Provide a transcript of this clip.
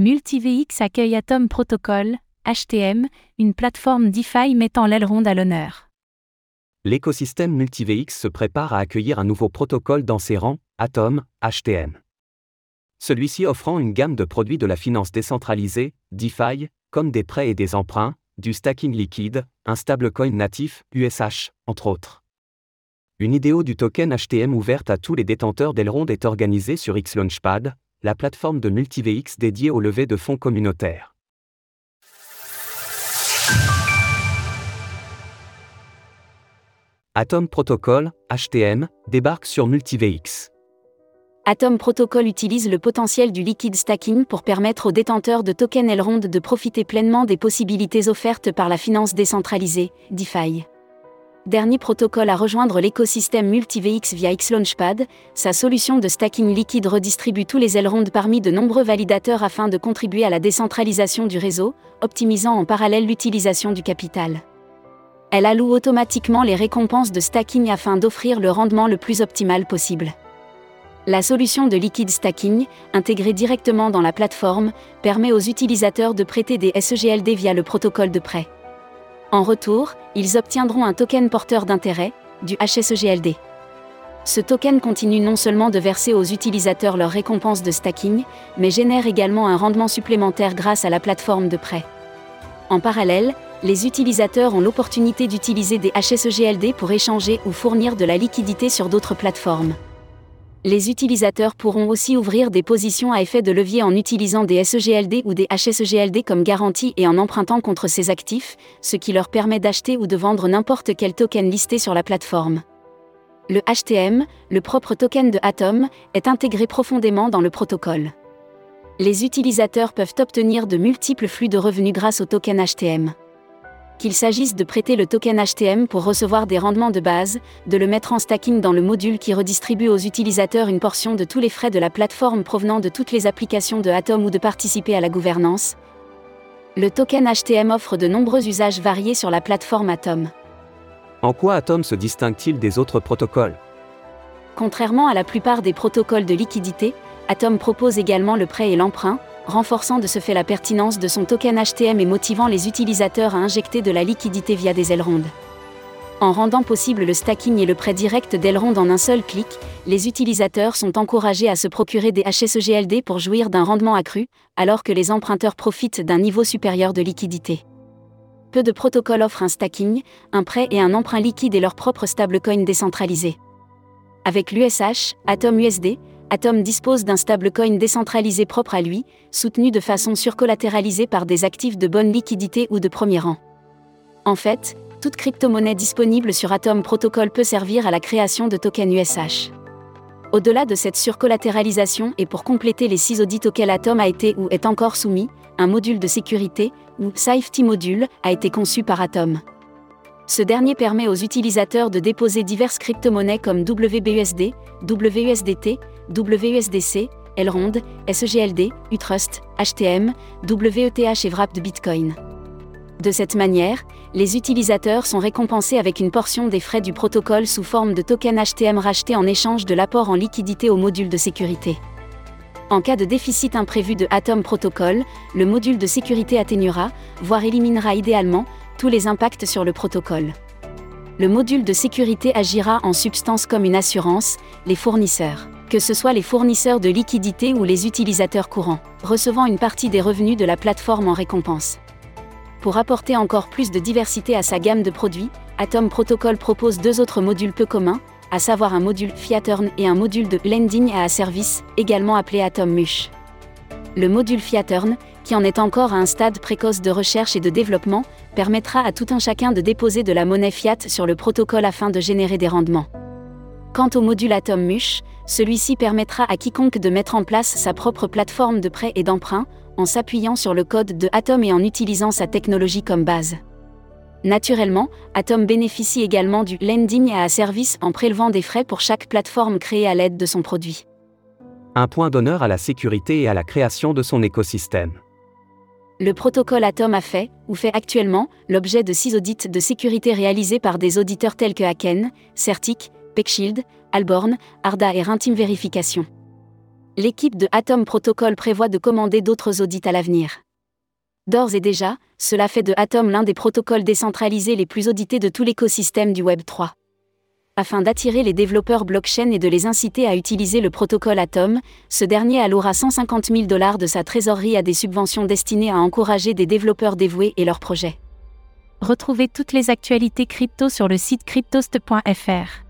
MultiVX accueille Atom Protocol, HTM, une plateforme DeFi mettant l'Elrond à l'honneur. L'écosystème MultiVX se prépare à accueillir un nouveau protocole dans ses rangs, Atom, HTM. Celui-ci offrant une gamme de produits de la finance décentralisée, DeFi, comme des prêts et des emprunts, du stacking liquide, un stablecoin natif, USH, entre autres. Une idéo du token HTM ouverte à tous les détenteurs d'Elrond est organisée sur XLaunchpad, la plateforme de MultiVX dédiée au lever de fonds communautaires. Atom Protocol, HTM, débarque sur MultiVX. Atom Protocol utilise le potentiel du liquid stacking pour permettre aux détenteurs de tokens Elrond de profiter pleinement des possibilités offertes par la finance décentralisée, DeFi dernier protocole à rejoindre l'écosystème MultiVX via Xlaunchpad, sa solution de stacking liquide redistribue tous les ailerons parmi de nombreux validateurs afin de contribuer à la décentralisation du réseau, optimisant en parallèle l'utilisation du capital. Elle alloue automatiquement les récompenses de stacking afin d'offrir le rendement le plus optimal possible. La solution de liquide stacking, intégrée directement dans la plateforme, permet aux utilisateurs de prêter des SEGLD via le protocole de prêt. En retour, ils obtiendront un token porteur d'intérêt, du HSEGLD. Ce token continue non seulement de verser aux utilisateurs leurs récompenses de stacking, mais génère également un rendement supplémentaire grâce à la plateforme de prêt. En parallèle, les utilisateurs ont l'opportunité d'utiliser des HSEGLD pour échanger ou fournir de la liquidité sur d'autres plateformes les utilisateurs pourront aussi ouvrir des positions à effet de levier en utilisant des SEGLD ou des HSEGLD comme garantie et en empruntant contre ces actifs, ce qui leur permet d'acheter ou de vendre n'importe quel token listé sur la plateforme. Le HTM, le propre token de Atom, est intégré profondément dans le protocole. Les utilisateurs peuvent obtenir de multiples flux de revenus grâce au token HTM qu'il s'agisse de prêter le token HTM pour recevoir des rendements de base, de le mettre en stacking dans le module qui redistribue aux utilisateurs une portion de tous les frais de la plateforme provenant de toutes les applications de Atom ou de participer à la gouvernance. Le token HTM offre de nombreux usages variés sur la plateforme Atom. En quoi Atom se distingue-t-il des autres protocoles? Contrairement à la plupart des protocoles de liquidité, Atom propose également le prêt et l'emprunt, renforçant de ce fait la pertinence de son token HTM et motivant les utilisateurs à injecter de la liquidité via des ailerons. En rendant possible le stacking et le prêt direct d'ailerons en un seul clic, les utilisateurs sont encouragés à se procurer des HSEGLD pour jouir d'un rendement accru, alors que les emprunteurs profitent d'un niveau supérieur de liquidité. Peu de protocoles offrent un stacking, un prêt et un emprunt liquide et leur propre stablecoin décentralisé. Avec l'USH, Atom USD, Atom dispose d'un stablecoin décentralisé propre à lui, soutenu de façon surcollatéralisée par des actifs de bonne liquidité ou de premier rang. En fait, toute crypto-monnaie disponible sur Atom Protocol peut servir à la création de tokens USH. Au-delà de cette surcollatéralisation et pour compléter les six audits auxquels Atom a été ou est encore soumis, un module de sécurité, ou Safety Module, a été conçu par Atom. Ce dernier permet aux utilisateurs de déposer diverses crypto-monnaies comme WBUSD, WUSDT, WUSDC, Elrond, SEGLD, Utrust, HTM, WETH et Wrap de Bitcoin. De cette manière, les utilisateurs sont récompensés avec une portion des frais du protocole sous forme de tokens HTM rachetés en échange de l'apport en liquidité au module de sécurité. En cas de déficit imprévu de Atom Protocol, le module de sécurité atténuera, voire éliminera idéalement, tous les impacts sur le protocole. Le module de sécurité agira en substance comme une assurance, les fournisseurs que ce soit les fournisseurs de liquidités ou les utilisateurs courants, recevant une partie des revenus de la plateforme en récompense. Pour apporter encore plus de diversité à sa gamme de produits, Atom Protocol propose deux autres modules peu communs, à savoir un module Fiatern et un module de lending à service, également appelé Atom Mush. Le module Fiatern, qui en est encore à un stade précoce de recherche et de développement, permettra à tout un chacun de déposer de la monnaie fiat sur le protocole afin de générer des rendements. Quant au module Atom Mush, celui-ci permettra à quiconque de mettre en place sa propre plateforme de prêt et d'emprunt, en s'appuyant sur le code de Atom et en utilisant sa technologie comme base. Naturellement, Atom bénéficie également du lending à service en prélevant des frais pour chaque plateforme créée à l'aide de son produit. Un point d'honneur à la sécurité et à la création de son écosystème. Le protocole Atom a fait, ou fait actuellement, l'objet de six audits de sécurité réalisés par des auditeurs tels que Haken, Certic, PeckShield, Alborn, Arda et Rintim Verification. l'équipe de Atom Protocol prévoit de commander d'autres audits à l'avenir. D'ores et déjà, cela fait de Atom l'un des protocoles décentralisés les plus audités de tout l'écosystème du Web 3. Afin d'attirer les développeurs blockchain et de les inciter à utiliser le protocole Atom, ce dernier allouera 150 000 dollars de sa trésorerie à des subventions destinées à encourager des développeurs dévoués et leurs projets. Retrouvez toutes les actualités crypto sur le site cryptost.fr.